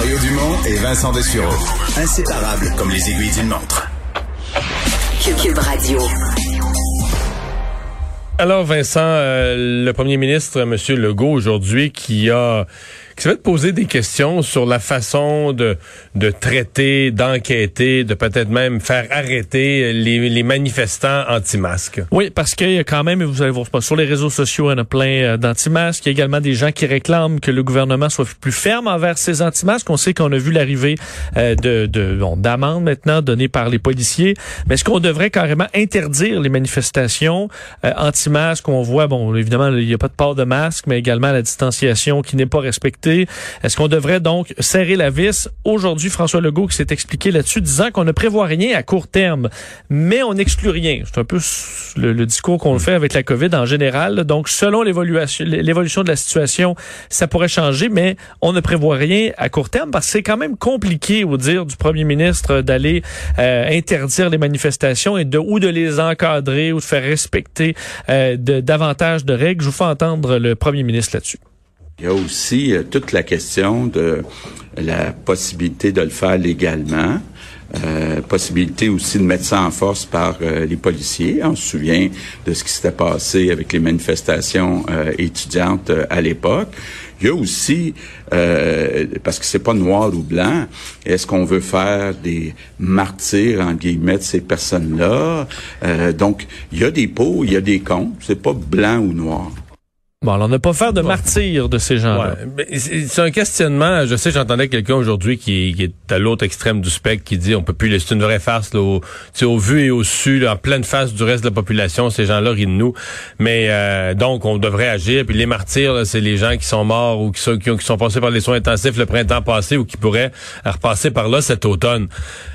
Mario Dumont et Vincent Dessureau. Inséparables comme les aiguilles d'une montre. Cube Radio. Alors Vincent, euh, le premier ministre, M. Legault, aujourd'hui, qui a qui va te poser des questions sur la façon de, de traiter, d'enquêter, de peut-être même faire arrêter les, les manifestants anti-masques. Oui, parce qu'il y a quand même, vous allez voir, sur les réseaux sociaux, il y en a plein euh, d'anti-masques. Il y a également des gens qui réclament que le gouvernement soit plus ferme envers ces anti-masques. On sait qu'on a vu l'arrivée euh, de, de bon, d'amendes maintenant données par les policiers. Mais est-ce qu'on devrait carrément interdire les manifestations euh, anti-masques? On voit, bon, évidemment, il n'y a pas de port de masque, mais également la distanciation qui n'est pas respectée est-ce qu'on devrait donc serrer la vis? Aujourd'hui, François Legault qui s'est expliqué là-dessus, disant qu'on ne prévoit rien à court terme, mais on n'exclut rien. C'est un peu le, discours qu'on fait avec la COVID en général. Donc, selon l'évolution de la situation, ça pourrait changer, mais on ne prévoit rien à court terme parce que c'est quand même compliqué, au dire du premier ministre, d'aller euh, interdire les manifestations et de ou de les encadrer ou de faire respecter euh, de, davantage de règles. Je vous fais entendre le premier ministre là-dessus. Il y a aussi euh, toute la question de la possibilité de le faire légalement. Euh, possibilité aussi de mettre ça en force par euh, les policiers. On se souvient de ce qui s'était passé avec les manifestations étudiantes à l'époque. Il y a aussi, parce que c'est pas noir ou blanc, est-ce qu'on veut faire des martyrs, en guillemets, de ces personnes-là? donc, il y a des pots, il y a des cons. C'est pas blanc ou noir. Bon, alors ne pas faire de martyrs de ces gens-là. Ouais. C'est un questionnement. Je sais, j'entendais quelqu'un aujourd'hui qui, qui, est à l'autre extrême du spectre qui dit on peut plus laisser une vraie farce là, au, au vu et au su, en pleine face du reste de la population. Ces gens-là rient de nous. Mais euh, donc, on devrait agir. Puis les martyrs, c'est les gens qui sont morts ou qui sont, qui, qui sont passés par les soins intensifs le printemps passé ou qui pourraient repasser par là cet automne.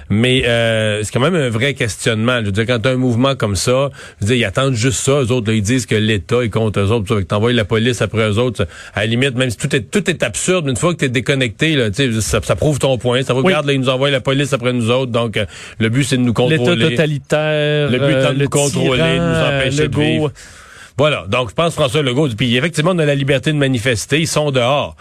Mais euh, c'est quand même un vrai questionnement. Je veux dire, quand tu as un mouvement comme ça, je veux dire, ils attendent juste ça. Eux autres, ils disent que l'État est contre eux autres. Tu envoies la police après eux autres. À la limite, même si tout est tout est absurde, une fois que tu es déconnecté, là, ça, ça prouve ton point. Ça regarde, là, ils nous envoient la police après nous autres. Donc, euh, le but, c'est de nous contrôler. L'État totalitaire. Le but, c'est de nous contrôler, de nous empêcher de vivre. Voilà. Donc, je pense François Legault. Puis, effectivement, on a la liberté de manifester. Ils sont dehors.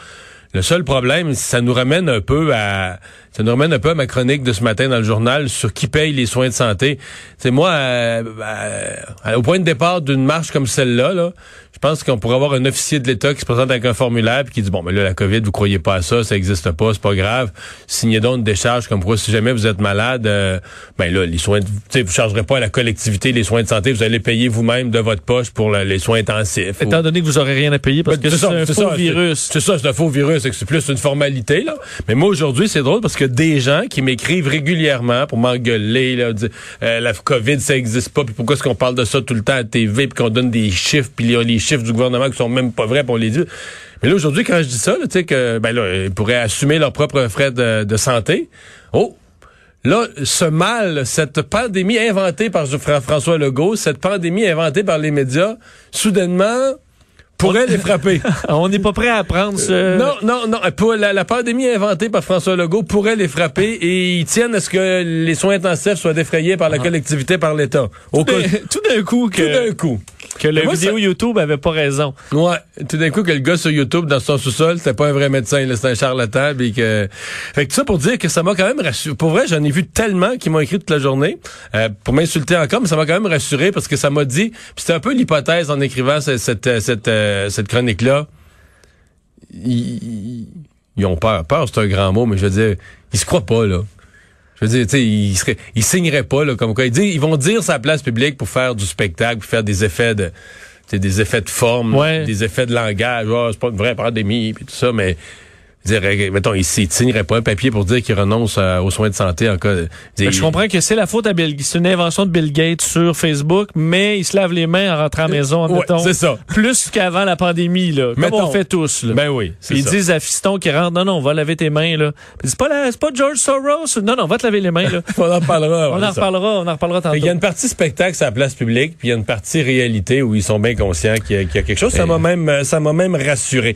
Le seul problème, ça nous ramène un peu à ça nous ramène un peu à ma chronique de ce matin dans le journal sur qui paye les soins de santé. C'est moi, euh, euh, au point de départ d'une marche comme celle-là, là, pense qu'on pourrait avoir un officier de l'État qui se présente avec un formulaire et qui dit bon, mais là la COVID, vous croyez pas à ça, ça existe pas, c'est pas grave. Signez donc une décharge comme quoi si jamais vous êtes malade, euh, ben là les soins, tu vous chargerez pas à la collectivité les soins de santé, vous allez payer vous-même de votre poche pour les soins intensifs. Étant donné que vous aurez rien à payer parce ben, que c'est un faux virus. C'est ça, c'est un faux virus, c'est plus une formalité là. Mais moi aujourd'hui c'est drôle parce que des gens qui m'écrivent régulièrement pour m'engueuler, là, dire, euh, la COVID, ça existe pas, puis pourquoi est-ce qu'on parle de ça tout le temps à TV, puis qu'on donne des chiffres, puis les, les chiffres du gouvernement qui sont même pas vrais, pour les dire. Mais là, aujourd'hui, quand je dis ça, tu sais, que, ben là, ils pourraient assumer leurs propres frais de, de santé. Oh! Là, ce mal, cette pandémie inventée par François Legault, cette pandémie inventée par les médias, soudainement, pourrait les frapper. On n'est pas prêt à prendre ce... Euh, non, non, non. Pour la, pandémie inventée par François Legault pourrait les frapper et ils tiennent à ce que les soins intensifs soient défrayés par la ah. collectivité, par l'État. Tout d'un coup que... Tout d'un coup. Que la vidéo YouTube avait pas raison. Ouais. Tout d'un coup que le gars sur YouTube, dans son sous-sol, c'était pas un vrai médecin, c'était un charlatan. Puis que... Fait que tout ça pour dire que ça m'a quand même rassuré. Pour vrai, j'en ai vu tellement qui m'ont écrit toute la journée euh, pour m'insulter encore, mais ça m'a quand même rassuré parce que ça m'a dit... c'était un peu l'hypothèse en écrivant cette, cette, cette euh, cette chronique-là, ils, ont peur. Peur, c'est un grand mot, mais je veux dire, ils se croient pas, là. Je veux dire, tu sais, ils, seraient, ils signeraient pas, là, comme quoi. Ils, ils vont dire sa place publique pour faire du spectacle, pour faire des effets de, des effets de forme, des effets de langage. Oh, c'est pas une vraie pandémie, puis tout ça, mais dire, mettons, il ne signerait pas un papier pour dire qu'il renonce euh, aux soins de santé en cas. Ben, je comprends que c'est la faute à Bill, c'est une invention de Bill Gates sur Facebook, mais il se lave les mains en rentrant à la maison, ouais, c'est ça. Plus qu'avant la pandémie, là. Comme on fait tous, là. Ben oui. Ils disent à Fiston qui rentre, non, non, on va laver tes mains, là. C'est pas c'est pas George Soros? Non, non, on va te laver les mains, là. on en reparlera. on en reparlera, on en reparlera tantôt. Il y a une partie spectacle à la place publique, puis il y a une partie réalité où ils sont bien conscients qu'il y, a quelque chose. Ça m'a même, ça m'a même rassuré.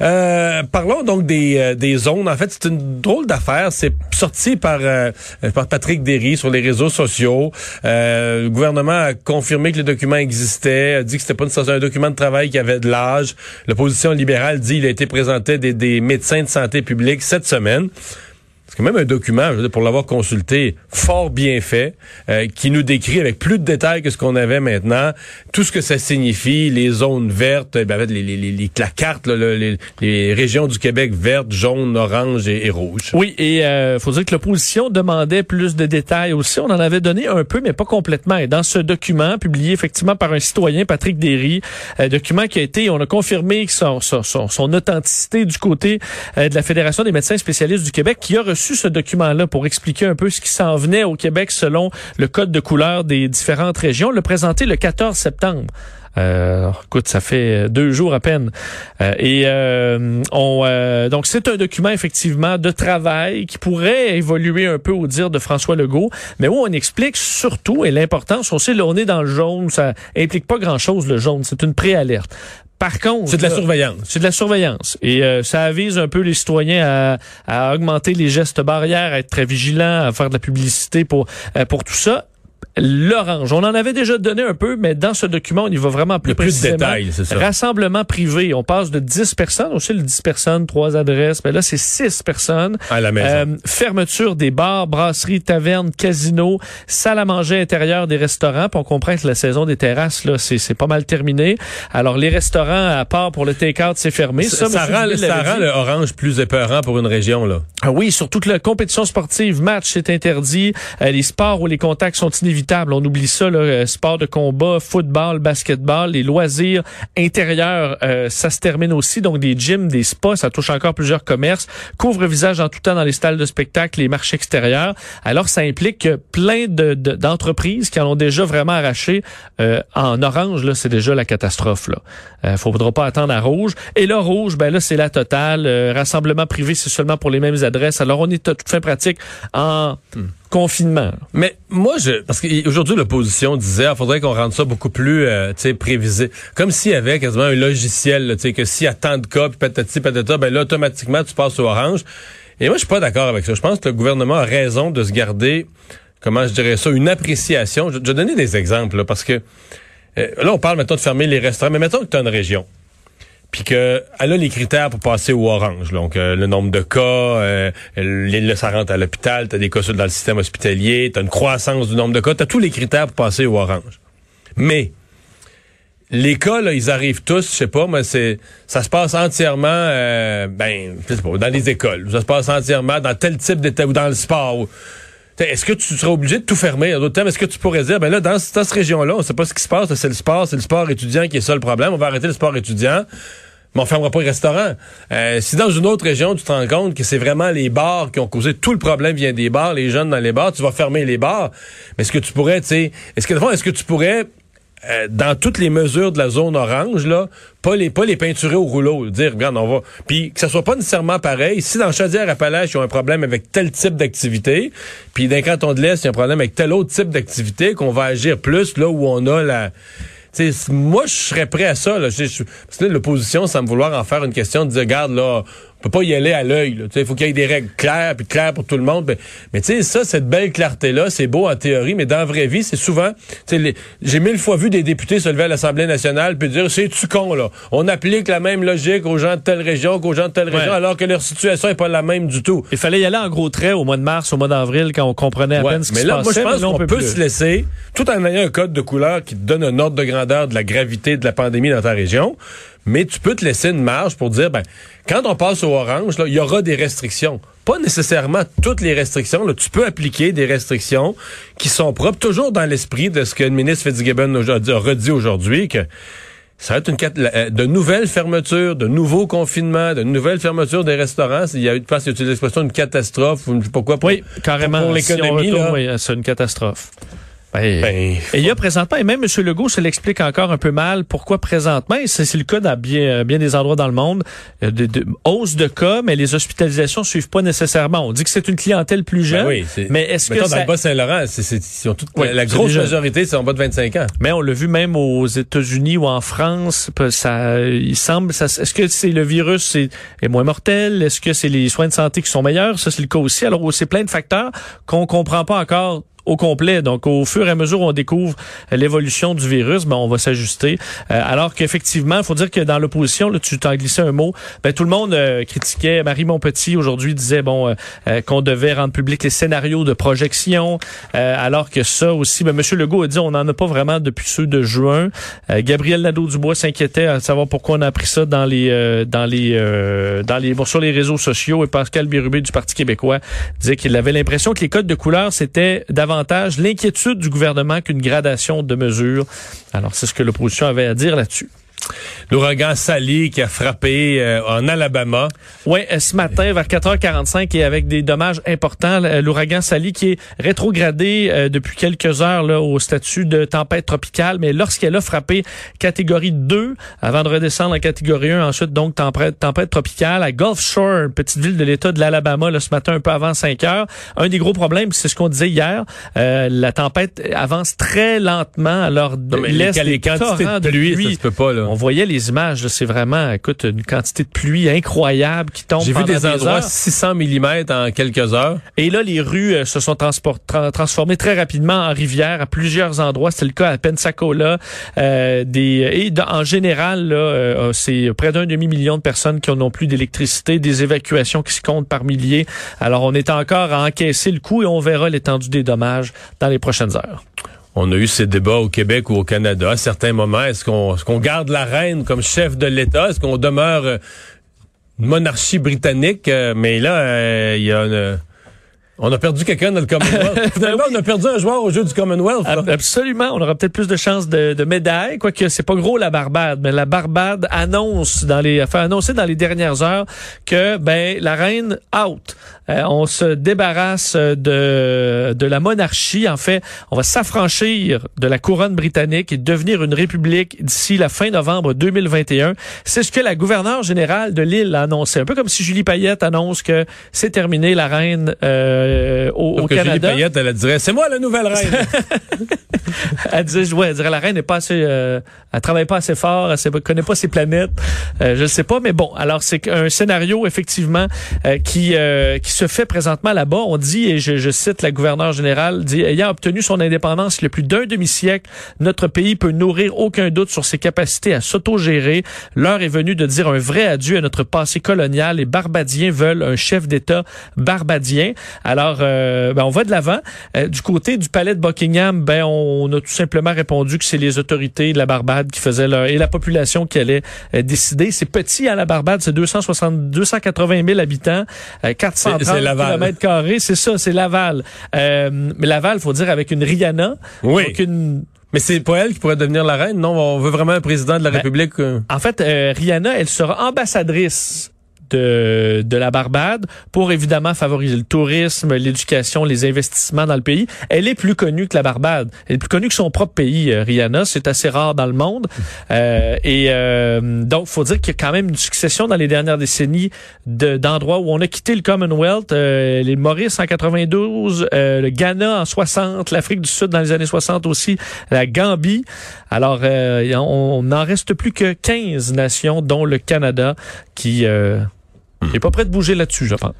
Euh, parlons donc des des, euh, des zones. En fait, c'est une drôle d'affaire. C'est sorti par, euh, par Patrick Derry sur les réseaux sociaux. Euh, le gouvernement a confirmé que le document existait, a dit que c'était pas un document de travail qui avait de l'âge. L'opposition libérale dit qu'il a été présenté des, des médecins de santé publique cette semaine. C'est quand même un document, pour l'avoir consulté, fort bien fait, euh, qui nous décrit avec plus de détails que ce qu'on avait maintenant, tout ce que ça signifie, les zones vertes, ben, les, les, les, la carte, les, les, régions du Québec vertes, jaunes, oranges et, et rouges. Oui, et euh, faut dire que l'opposition demandait plus de détails aussi. On en avait donné un peu, mais pas complètement. Et dans ce document, publié effectivement par un citoyen, Patrick Derry, euh, document qui a été, on a confirmé son, son, son, authenticité du côté euh, de la Fédération des médecins spécialistes du Québec, qui a reçu ce document-là pour expliquer un peu ce qui s'en venait au Québec selon le code de couleur des différentes régions. Le présenté le 14 septembre. Euh, écoute, ça fait deux jours à peine. Euh, et euh, on donc c'est un document effectivement de travail qui pourrait évoluer un peu au dire de François Legault, mais où on explique surtout et l'importance. On sait là on est dans le jaune, ça implique pas grand chose le jaune, c'est une préalerte. Par contre, c'est de la surveillance. C'est de la surveillance et euh, ça avise un peu les citoyens à, à, augmenter les gestes barrières, à être très vigilants, à faire de la publicité pour euh, pour tout ça l'orange. On en avait déjà donné un peu, mais dans ce document, on y va vraiment plus, plus de détails, c'est ça. Rassemblement privé, on passe de 10 personnes, aussi le 10 personnes, trois adresses, mais là c'est 6 personnes. À la maison. Euh, fermeture des bars, brasseries, tavernes, casinos, salles à manger intérieures des restaurants. Puis on comprend que la saison des terrasses là, c'est pas mal terminé. Alors les restaurants à part pour le take-out, c'est fermé. Ça, ça, rend, ça rend le orange plus épeurant pour une région là. Ah oui, surtout que la compétition sportive, match, c'est interdit. Euh, les sports où les contacts sont on oublie ça, euh, sport de combat, football, basketball, les loisirs intérieurs, euh, ça se termine aussi. Donc des gyms, des spas, ça touche encore plusieurs commerces. Couvre-visage en tout temps dans les salles de spectacle, les marchés extérieurs. Alors ça implique plein de, d'entreprises qui en ont déjà vraiment arraché. Euh, en orange, là, c'est déjà la catastrophe. Là, euh, faudra pas attendre à rouge. Et là, rouge, ben là, c'est la totale. rassemblement privé, c'est seulement pour les mêmes adresses. Alors on est à toute fin pratique en hmm confinement. Mais moi, je parce qu'aujourd'hui l'opposition disait, il ah, faudrait qu'on rende ça beaucoup plus, euh, prévisé, comme s'il y avait quasiment un logiciel, sais, que s'il y a tant de cas, puis patati patata, ben là automatiquement tu passes au orange. Et moi, je suis pas d'accord avec ça. Je pense que le gouvernement a raison de se garder, comment je dirais ça, une appréciation. Je, vais donner des exemples là, parce que euh, là, on parle maintenant de fermer les restaurants, mais mettons que tu as une région puis que elle a les critères pour passer au orange. Donc euh, le nombre de cas, euh, là, ça rentre à l'hôpital, tu as des cas dans le système hospitalier, tu as une croissance du nombre de cas, tu as tous les critères pour passer au orange. Mais les cas, là, ils arrivent tous, je sais pas, mais c'est ça se passe entièrement euh, ben, pas, dans les écoles. Ça se passe entièrement dans tel type d'état ou dans le sport. Est-ce que tu seras obligé de tout fermer? D'autres termes, est-ce que tu pourrais dire, ben là, dans, cette région-là, on sait pas ce qui se passe, c'est le sport, c'est le sport étudiant qui est ça le problème, on va arrêter le sport étudiant, mais on fermera pas les restaurants. Euh, si dans une autre région, tu te rends compte que c'est vraiment les bars qui ont causé tout le problème vient des bars, les jeunes dans les bars, tu vas fermer les bars. Mais est-ce que tu pourrais, tu sais, est-ce que, est-ce que tu pourrais euh, dans toutes les mesures de la zone orange, là, pas les pas les peinturer au rouleau, dire regarde on va, puis que ça soit pas nécessairement pareil. Si dans Chaudière-Appalaches ils ont un problème avec tel type d'activité, puis d'un canton de l'Est il y a un problème avec tel autre type d'activité, qu'on va agir plus là où on a la T'sais, moi, je serais prêt à ça. Là. que l'opposition, me vouloir en faire une question de dire, regarde, là, on peut pas y aller à l'œil. Il faut qu'il y ait des règles claires, puis claires pour tout le monde. Mais, tu sais, ça, cette belle clarté-là, c'est beau en théorie, mais dans la vraie vie, c'est souvent... J'ai mille fois vu des députés se lever à l'Assemblée nationale puis dire, c'est-tu con, là? On applique la même logique aux gens de telle région qu'aux gens de telle région, alors que leur situation est pas la même du tout. Il fallait y aller en gros traits au mois de mars, au mois d'avril, quand on comprenait à peine ce qui mais là, Moi, je pense qu'on peut, se laisser, tout en ayant un code de couleur qui te donne un ordre de grandeur de la gravité de la pandémie dans ta région, mais tu peux te laisser une marge pour dire, ben, quand on passe au orange, il y aura des restrictions. Pas nécessairement toutes les restrictions. Là, tu peux appliquer des restrictions qui sont propres, toujours dans l'esprit de ce que le ministre Fitzgibbon a redit aujourd'hui, que ça va être une euh, de nouvelles fermetures, de nouveaux confinements, de nouvelles fermetures des restaurants. Il y a eu il l'expression une catastrophe ou je sais pas quoi. oui, carrément. Pour l'économie, oui, c'est une catastrophe. Ben, Ben, et il y a présentement, et même M. Legault se l'explique encore un peu mal, pourquoi présentement, et c'est le cas dans bien, euh, bien des endroits dans le monde, euh, de, de hausse de cas, mais les hospitalisations suivent pas nécessairement. On dit que c'est une clientèle plus jeune, ben oui, c'est- mais est-ce que mettons, dans ça... le Bas-Saint-Laurent, c'est, Oui, la grosse majorité, c'est en bas de 25 ans. Mais on l'a vu même aux États-Unis ou en France, ça, il semble, ça, est-ce que c'est le virus c'est, est moins mortel? Est-ce que c'est les soins de santé qui sont meilleurs? Ça, c'est le cas aussi. Alors, c'est plein de facteurs qu'on comprend pas encore au complet. Donc, au fur et à mesure on découvre l'évolution du virus, ben, on va s'ajuster. Euh, alors qu'effectivement, il faut dire que dans l'opposition, tu t'en glissé un mot, ben, tout le monde euh, critiquait. Marie Montpetit, aujourd'hui, disait bon euh, euh, qu'on devait rendre public les scénarios de projection, euh, alors que ça aussi, ben, M. Legault a dit on n'en a pas vraiment depuis ceux de juin. Euh, Gabriel Nadeau-Dubois s'inquiétait à savoir pourquoi on a appris ça dans les, dans les, dans les, bon, sur les réseaux sociaux. Et Pascal Bérubé du Parti québécois disait qu'il avait l'impression que les codes de couleur, c'était l'inquiétude du gouvernement qu'une gradation de mesures. Alors, c'est ce que l'opposition avait à dire là-dessus. L'ouragan Sally qui a frappé euh, en Alabama. Oui, ce matin vers 4h45 et avec des dommages importants, l- l'ouragan Sally qui est rétrogradé euh, depuis quelques heures là, au statut de tempête tropicale, mais lorsqu'elle a frappé catégorie 2 avant de redescendre en catégorie 1, ensuite donc tempête, tempête tropicale à Gulf Shore, petite ville de l'État de l'Alabama, ce matin un peu avant 5 heures. Un des gros problèmes, c'est ce qu'on disait hier, euh, la tempête avance très lentement, alors Non, mais laisse les, quantités de pluie, ça se peut pas, là. On voyait les images, c'est vraiment, écoute, une quantité de pluie incroyable qui tombe J'ai vu des endroits heures. 600 mm en quelques heures. Et là, les rues euh, se sont tra- transformées très rapidement en rivières à plusieurs endroits. C'était le cas à Pensacola. Euh, des, et en général, là, euh, c'est près d'un demi-million de personnes qui n'ont plus d'électricité, des évacuations qui se comptent par milliers. Alors, on est encore à encaisser le coup et on verra l'étendue des dommages dans les prochaines heures. On a eu ces débats au Québec ou au Canada. À certains moments, est-ce qu'on est-ce qu'on garde la reine comme chef de l'État? Est-ce qu'on demeure euh, une monarchie britannique? Euh, mais là, euh, il y a une- On a perdu quelqu'un dans le Commonwealth. Finalement, on a perdu un joueur au jeu du Commonwealth. là. Absolument. On aura peut-être plus de chances de, de médailles, quoique c'est pas gros la Barbade, mais la Barbade annonce dans les, a fait annoncer dans les dernières heures que ben la reine out. Euh, on se débarrasse de de la monarchie. En fait, on va s'affranchir de la couronne britannique et devenir une république d'ici la fin novembre 2021. C'est ce que la gouverneure générale de l'île a annoncé. Un peu comme si Julie Payette annonce que c'est terminé la reine euh, au, au que Julie Canada. Payette, elle dirait, c'est moi la nouvelle reine. elle disait, ouais, elle dirait la reine n'est pas assez, euh, elle travaille pas assez fort, elle pas- connaît pas ses planètes. Euh, je ne sais pas, mais bon, alors c'est un scénario effectivement euh, qui euh, se fait présentement là-bas. On dit, et je, je, cite la gouverneure générale, dit, ayant obtenu son indépendance le plus d'un demi-siècle, notre pays peut nourrir aucun doute sur ses capacités à s'autogérer. L'heure est venue de dire un vrai adieu à notre passé colonial. Les barbadiens veulent un chef d'État barbadien. Alors, euh, ben, on va de l'avant. Euh, du côté du palais de Buckingham, ben, on a tout simplement répondu que c'est les autorités de la Barbade qui faisaient leur, et la population qui allait euh, décider. C'est petit à la Barbade, c'est 260, 280 000 habitants, 400 130 km carrés, c'est ça, c'est Laval. Euh, mais Laval, faut dire, avec une Rihanna, oui. Donc mais c'est pas elle qui pourrait devenir la reine, non? On veut vraiment un président de la ben, République. Euh. En fait, euh, Rihanna, elle sera ambassadrice de, de la Barbade pour évidemment favoriser le tourisme, l'éducation, les investissements dans le pays. Elle est plus connue que la Barbade. Elle est plus connue que son propre pays, euh, Rihanna. C'est assez rare dans le monde. Euh, et euh, donc, faut dire qu'il y a quand même une succession dans les dernières décennies de- d'endroits où on a quitté le Commonwealth. Euh, les Maurice en 92, euh, le Ghana en 60, l'Afrique du Sud dans les années 60 aussi, la Gambie. Alors, euh, on n'en reste plus que 15 nations, dont le Canada, qui euh, est pas prêt de bouger là-dessus, je pense.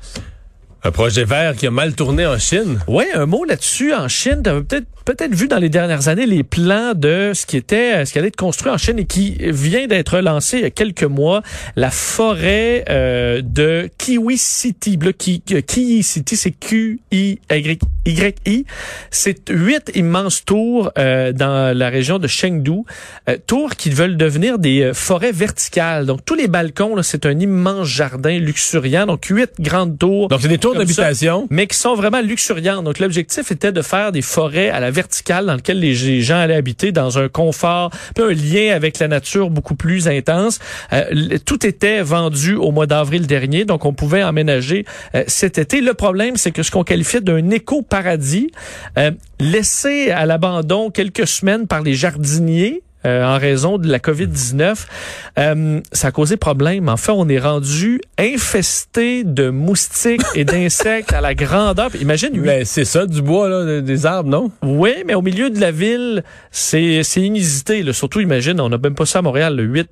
Un projet vert qui a mal tourné en Chine. Oui, un mot là-dessus. En Chine, tu as peut-être peut-être vu dans les dernières années les plans de ce qui était, ce qui allait être construit en Chine et qui vient d'être lancé il y a quelques mois, la forêt euh, de Kiwi City. Le Ki- Kiwi City, c'est Q-I-Y-I. C'est huit immenses tours euh, dans la région de Chengdu. Euh, tours qui veulent devenir des euh, forêts verticales. Donc, tous les balcons, c'est un immense jardin luxuriant. Donc, huit grandes tours. Donc, c'est des tours d'habitation. mais qui sont vraiment luxuriantes. Donc, l'objectif était de faire des forêts à la verticale dans lesquelles les gens allaient habiter dans un confort, puis un lien avec la nature beaucoup plus intense. Euh, tout était vendu au mois d'avril dernier, donc on pouvait emménager euh, cet été. Le problème, c'est que ce qu'on qualifiait d'un éco-paradis, euh, laissé à l'abandon quelques semaines par les jardiniers, euh, en raison de la COVID-19, euh, ça a causé problème. En fait, on est rendu infesté de moustiques et d'insectes à la grandeur. Imagine, huit- Ben, c'est ça, du bois, là, des arbres, non? oui, mais au milieu de la ville, c'est c'est inusité. Là. Surtout, imagine, on n'a même pas ça à Montréal, le 8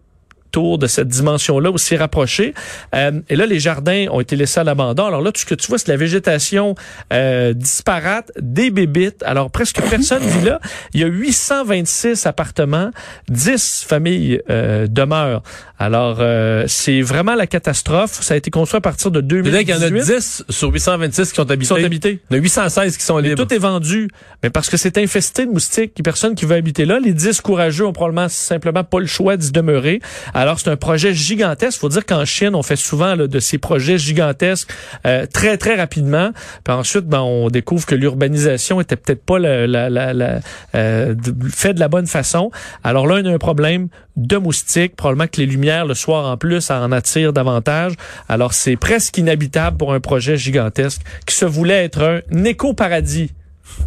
tours de cette dimension-là aussi rapprochée. Euh, et là, les jardins ont été laissés à l'abandon. Alors là, tout ce que tu vois, c'est la végétation euh, disparate, des bébites. Alors, presque personne vit là. Il y a 826 appartements, 10 familles euh, demeurent. Alors, euh, c'est vraiment la catastrophe. Ça a été construit à partir de C'est-à-dire qu'il y en a 2018. 10 sur 826 qui sont qui habités. sont habités. Il y en a 816 qui sont Mais libres. tout est vendu. Mais parce que c'est infesté de moustiques, il y a personne qui veut habiter là. Les 10 courageux ont probablement simplement pas le choix d'y demeurer. Alors, c'est un projet gigantesque. faut dire qu'en Chine, on fait souvent de ces projets gigantesques euh, très, très rapidement. Puis ensuite, ben, on découvre que l'urbanisation était peut-être pas la, euh, fait de la bonne façon. Alors là, on a un problème de moustiques. Probablement que les lumières le soir en plus en attirent davantage. Alors, c'est presque inhabitable pour un projet gigantesque qui se voulait être un éco-paradis.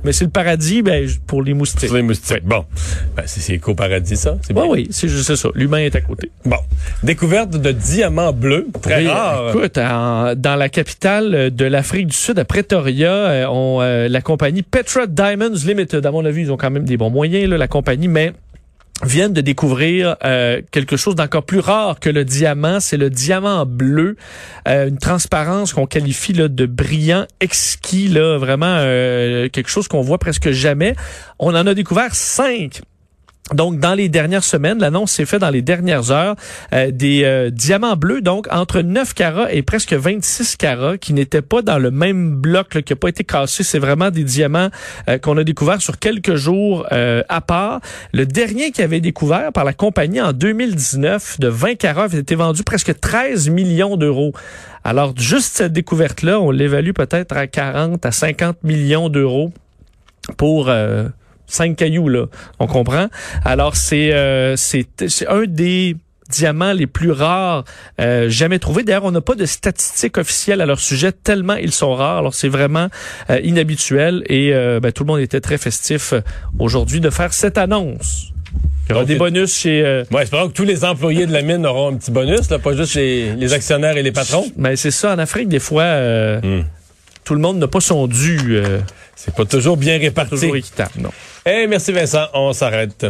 Mais c'est le paradis ben, pour les moustiques. Sur les moustiques. Bon. Ben, c'est éco-paradis, ça. C'est Oui, oui, c'est juste ça. L'humain est à côté. Bon. Découverte de diamants bleus. Très Oui, rare. Écoute, en- dans la capitale de l'Afrique du Sud, à Pretoria, euh, on, euh, la compagnie Petra Diamonds Limited, à mon avis, ils ont quand même des bons moyens, là, la compagnie, mais viennent de découvrir euh, quelque chose d'encore plus rare que le diamant, c'est le diamant bleu, Euh, une transparence qu'on qualifie de brillant exquis, là, vraiment euh, quelque chose qu'on voit presque jamais. On en a découvert cinq donc, dans les dernières semaines, l'annonce s'est faite dans les dernières heures, euh, des euh, diamants bleus, donc entre 9 carats et presque 26 carats, qui n'étaient pas dans le même bloc, là, qui n'a pas été cassé. C'est vraiment des diamants euh, qu'on a découverts sur quelques jours euh, à part. Le dernier qui avait découvert par la compagnie en 2019 de 20 carats avait été vendu presque 13 millions d'euros. Alors, juste cette découverte-là, on l'évalue peut-être à 40 à 50 millions d'euros pour... euh, cinq cailloux là, on comprend? Alors c'est euh, c'est c'est un des diamants les plus rares euh, jamais trouvés. D'ailleurs, on n'a pas de statistiques officielles à leur sujet tellement ils sont rares. Alors c'est vraiment euh, inhabituel et euh, ben, tout le monde était très festif euh, aujourd'hui de faire cette annonce. Il y aura des bonus chez euh, Ouais, espérons que tous les employés de la mine auront un petit bonus, là, pas juste les, les actionnaires et les patrons. ben c'est ça en Afrique des fois euh, Hmm. tout le monde n'a pas son dû euh, C'est pas toujours bien réparti. toujours équitable. Non. Eh, merci Vincent, on s'arrête.